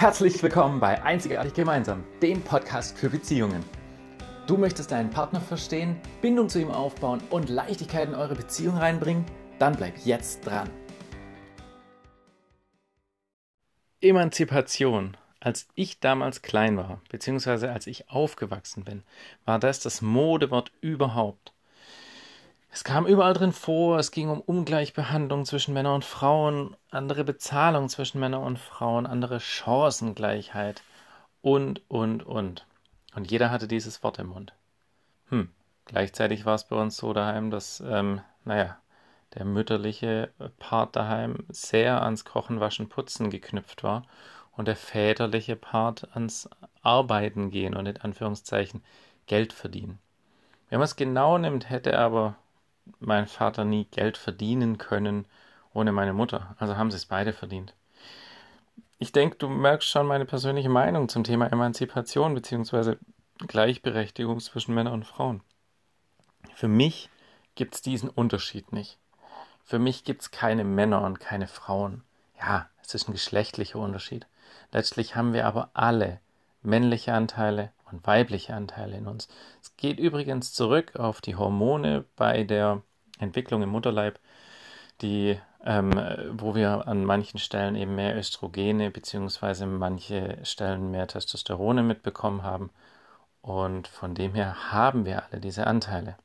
Herzlich willkommen bei Einzigartig Gemeinsam, dem Podcast für Beziehungen. Du möchtest deinen Partner verstehen, Bindung zu ihm aufbauen und Leichtigkeit in eure Beziehung reinbringen? Dann bleib jetzt dran. Emanzipation. Als ich damals klein war, beziehungsweise als ich aufgewachsen bin, war das das Modewort überhaupt. Es kam überall drin vor, es ging um Ungleichbehandlung zwischen Männern und Frauen, andere Bezahlung zwischen Männern und Frauen, andere Chancengleichheit und, und, und. Und jeder hatte dieses Wort im Mund. Hm. Gleichzeitig war es bei uns so daheim, dass, ähm, naja, der mütterliche Part daheim sehr ans Kochen, Waschen, Putzen geknüpft war und der väterliche Part ans Arbeiten gehen und in Anführungszeichen Geld verdienen. Wenn man es genau nimmt, hätte aber mein Vater nie Geld verdienen können ohne meine Mutter. Also haben sie es beide verdient. Ich denke, du merkst schon meine persönliche Meinung zum Thema Emanzipation bzw. Gleichberechtigung zwischen Männern und Frauen. Für mich gibt es diesen Unterschied nicht. Für mich gibt es keine Männer und keine Frauen. Ja, es ist ein geschlechtlicher Unterschied. Letztlich haben wir aber alle männliche Anteile und weibliche Anteile in uns. Es geht übrigens zurück auf die Hormone bei der Entwicklung im Mutterleib, die, ähm, wo wir an manchen Stellen eben mehr Östrogene beziehungsweise manche Stellen mehr Testosterone mitbekommen haben. Und von dem her haben wir alle diese Anteile.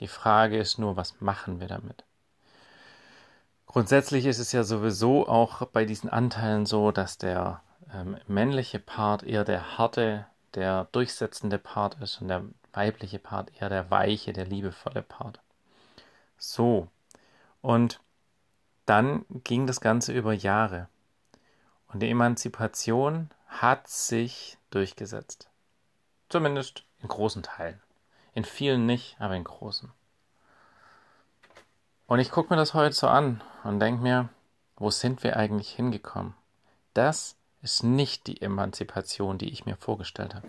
Die Frage ist nur, was machen wir damit? Grundsätzlich ist es ja sowieso auch bei diesen Anteilen so, dass der ähm, männliche Part eher der harte, der durchsetzende Part ist und der weibliche Part eher der weiche, der liebevolle Part. So. Und dann ging das Ganze über Jahre. Und die Emanzipation hat sich durchgesetzt. Zumindest in großen Teilen. In vielen nicht, aber in großen. Und ich gucke mir das heute so an und denke mir, wo sind wir eigentlich hingekommen? Das ist nicht die Emanzipation, die ich mir vorgestellt habe.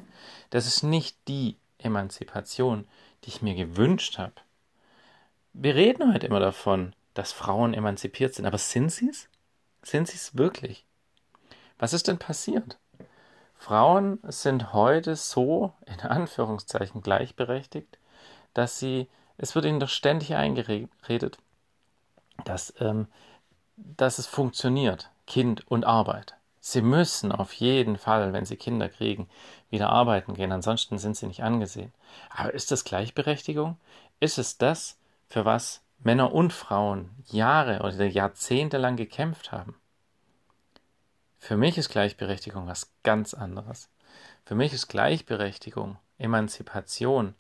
Das ist nicht die Emanzipation, die ich mir gewünscht habe. Wir reden heute immer davon, dass Frauen emanzipiert sind, aber sind sie es? Sind sie es wirklich? Was ist denn passiert? Frauen sind heute so, in Anführungszeichen, gleichberechtigt, dass sie, es wird ihnen doch ständig eingeredet, dass, ähm, dass es funktioniert, Kind und Arbeit. Sie müssen auf jeden Fall, wenn Sie Kinder kriegen, wieder arbeiten gehen, ansonsten sind Sie nicht angesehen. Aber ist das Gleichberechtigung? Ist es das, für was Männer und Frauen Jahre oder Jahrzehnte lang gekämpft haben? Für mich ist Gleichberechtigung was ganz anderes. Für mich ist Gleichberechtigung, Emanzipation,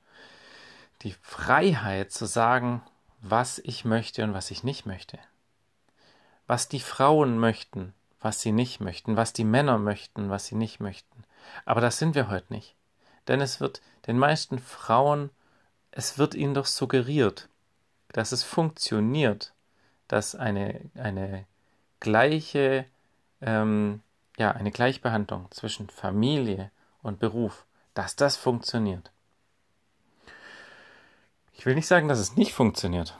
die Freiheit zu sagen, was ich möchte und was ich nicht möchte. Was die Frauen möchten, was sie nicht möchten, was die Männer möchten, was sie nicht möchten. Aber das sind wir heute nicht. Denn es wird den meisten Frauen, es wird ihnen doch suggeriert, dass es funktioniert, dass eine, eine gleiche, ähm, ja, eine Gleichbehandlung zwischen Familie und Beruf, dass das funktioniert. Ich will nicht sagen, dass es nicht funktioniert.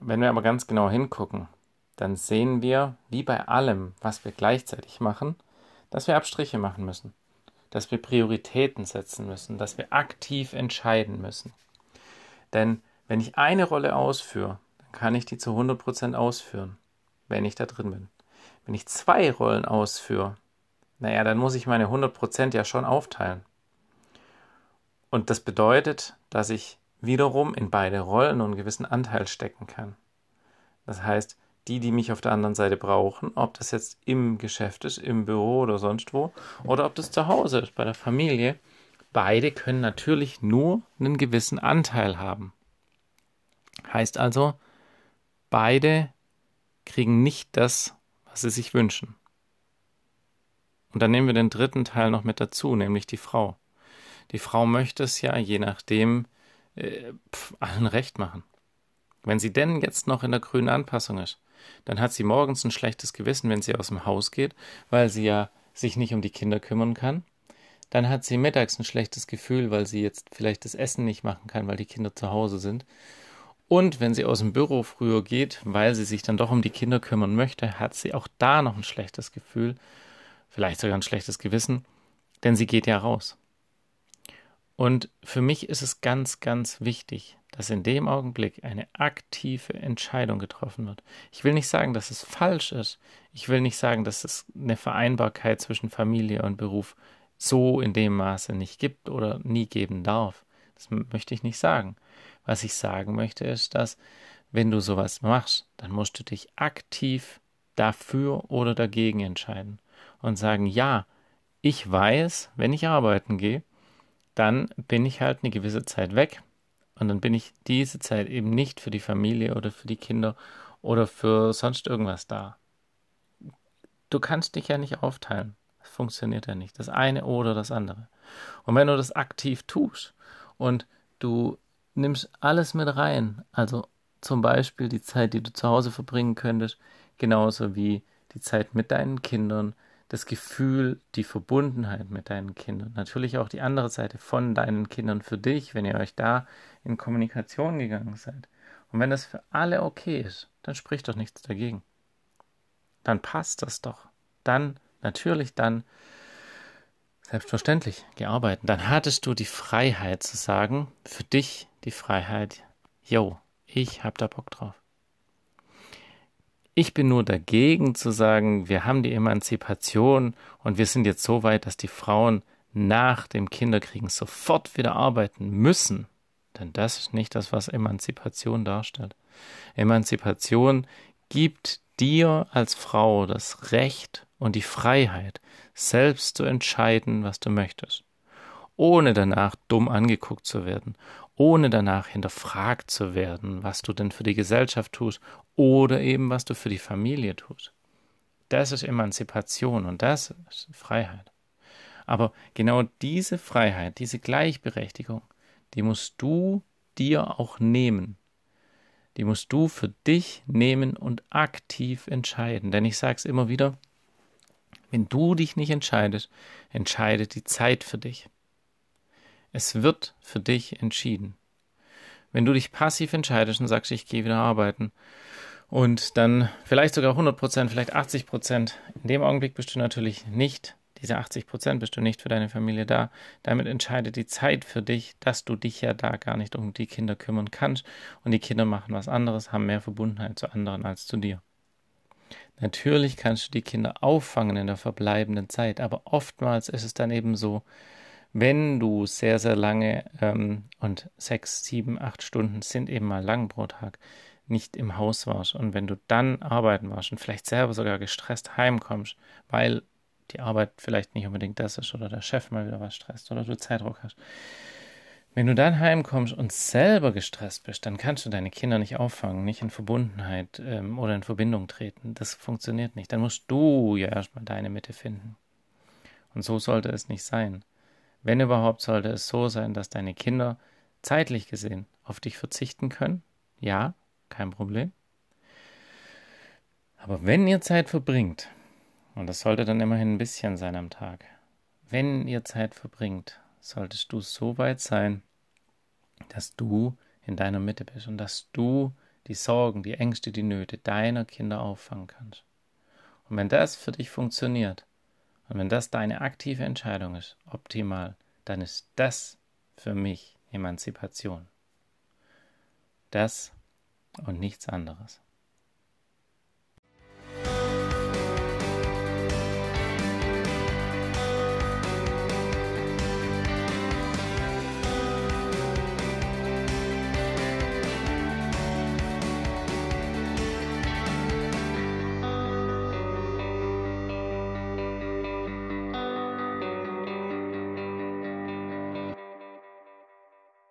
Wenn wir aber ganz genau hingucken, dann sehen wir, wie bei allem, was wir gleichzeitig machen, dass wir Abstriche machen müssen, dass wir Prioritäten setzen müssen, dass wir aktiv entscheiden müssen. Denn wenn ich eine Rolle ausführe, dann kann ich die zu 100% ausführen, wenn ich da drin bin. Wenn ich zwei Rollen ausführe, naja, dann muss ich meine 100% ja schon aufteilen. Und das bedeutet, dass ich wiederum in beide Rollen einen gewissen Anteil stecken kann. Das heißt, die, die mich auf der anderen Seite brauchen, ob das jetzt im Geschäft ist, im Büro oder sonst wo, oder ob das zu Hause ist, bei der Familie, beide können natürlich nur einen gewissen Anteil haben. Heißt also, beide kriegen nicht das, was sie sich wünschen. Und dann nehmen wir den dritten Teil noch mit dazu, nämlich die Frau. Die Frau möchte es ja, je nachdem, äh, allen recht machen. Wenn sie denn jetzt noch in der grünen Anpassung ist, dann hat sie morgens ein schlechtes Gewissen, wenn sie aus dem Haus geht, weil sie ja sich nicht um die Kinder kümmern kann. Dann hat sie mittags ein schlechtes Gefühl, weil sie jetzt vielleicht das Essen nicht machen kann, weil die Kinder zu Hause sind. Und wenn sie aus dem Büro früher geht, weil sie sich dann doch um die Kinder kümmern möchte, hat sie auch da noch ein schlechtes Gefühl, vielleicht sogar ein schlechtes Gewissen, denn sie geht ja raus. Und für mich ist es ganz, ganz wichtig, dass in dem Augenblick eine aktive Entscheidung getroffen wird. Ich will nicht sagen, dass es falsch ist. Ich will nicht sagen, dass es eine Vereinbarkeit zwischen Familie und Beruf so in dem Maße nicht gibt oder nie geben darf. Das möchte ich nicht sagen. Was ich sagen möchte, ist, dass wenn du sowas machst, dann musst du dich aktiv dafür oder dagegen entscheiden und sagen, ja, ich weiß, wenn ich arbeiten gehe, dann bin ich halt eine gewisse Zeit weg und dann bin ich diese Zeit eben nicht für die Familie oder für die Kinder oder für sonst irgendwas da. Du kannst dich ja nicht aufteilen. Das funktioniert ja nicht. Das eine oder das andere. Und wenn du das aktiv tust und du nimmst alles mit rein, also zum Beispiel die Zeit, die du zu Hause verbringen könntest, genauso wie die Zeit mit deinen Kindern, das Gefühl, die Verbundenheit mit deinen Kindern. Natürlich auch die andere Seite von deinen Kindern für dich, wenn ihr euch da in Kommunikation gegangen seid. Und wenn das für alle okay ist, dann spricht doch nichts dagegen. Dann passt das doch. Dann, natürlich dann, selbstverständlich, gearbeitet. Dann hattest du die Freiheit zu sagen, für dich die Freiheit, yo, ich hab da Bock drauf. Ich bin nur dagegen zu sagen, wir haben die Emanzipation und wir sind jetzt so weit, dass die Frauen nach dem Kinderkriegen sofort wieder arbeiten müssen. Denn das ist nicht das, was Emanzipation darstellt. Emanzipation gibt dir als Frau das Recht und die Freiheit, selbst zu entscheiden, was du möchtest, ohne danach dumm angeguckt zu werden, ohne danach hinterfragt zu werden, was du denn für die Gesellschaft tust oder eben was du für die Familie tust. Das ist Emanzipation und das ist Freiheit. Aber genau diese Freiheit, diese Gleichberechtigung, die musst du dir auch nehmen. Die musst du für dich nehmen und aktiv entscheiden. Denn ich sage es immer wieder, wenn du dich nicht entscheidest, entscheidet die Zeit für dich. Es wird für dich entschieden. Wenn du dich passiv entscheidest und sagst, ich gehe wieder arbeiten und dann vielleicht sogar 100 Prozent, vielleicht 80 Prozent, in dem Augenblick bist du natürlich nicht, diese 80 Prozent bist du nicht für deine Familie da. Damit entscheidet die Zeit für dich, dass du dich ja da gar nicht um die Kinder kümmern kannst und die Kinder machen was anderes, haben mehr Verbundenheit zu anderen als zu dir. Natürlich kannst du die Kinder auffangen in der verbleibenden Zeit, aber oftmals ist es dann eben so, wenn du sehr, sehr lange ähm, und sechs, sieben, acht Stunden sind eben mal lang pro Tag nicht im Haus warst und wenn du dann arbeiten warst und vielleicht selber sogar gestresst heimkommst, weil die Arbeit vielleicht nicht unbedingt das ist oder der Chef mal wieder was stresst oder du Zeitdruck hast. Wenn du dann heimkommst und selber gestresst bist, dann kannst du deine Kinder nicht auffangen, nicht in Verbundenheit ähm, oder in Verbindung treten. Das funktioniert nicht. Dann musst du ja erstmal deine Mitte finden. Und so sollte es nicht sein. Wenn überhaupt, sollte es so sein, dass deine Kinder zeitlich gesehen auf dich verzichten können. Ja, kein Problem. Aber wenn ihr Zeit verbringt, und das sollte dann immerhin ein bisschen sein am Tag, wenn ihr Zeit verbringt, solltest du so weit sein, dass du in deiner Mitte bist und dass du die Sorgen, die Ängste, die Nöte deiner Kinder auffangen kannst. Und wenn das für dich funktioniert, und wenn das deine aktive Entscheidung ist, optimal, dann ist das für mich Emanzipation. Das und nichts anderes.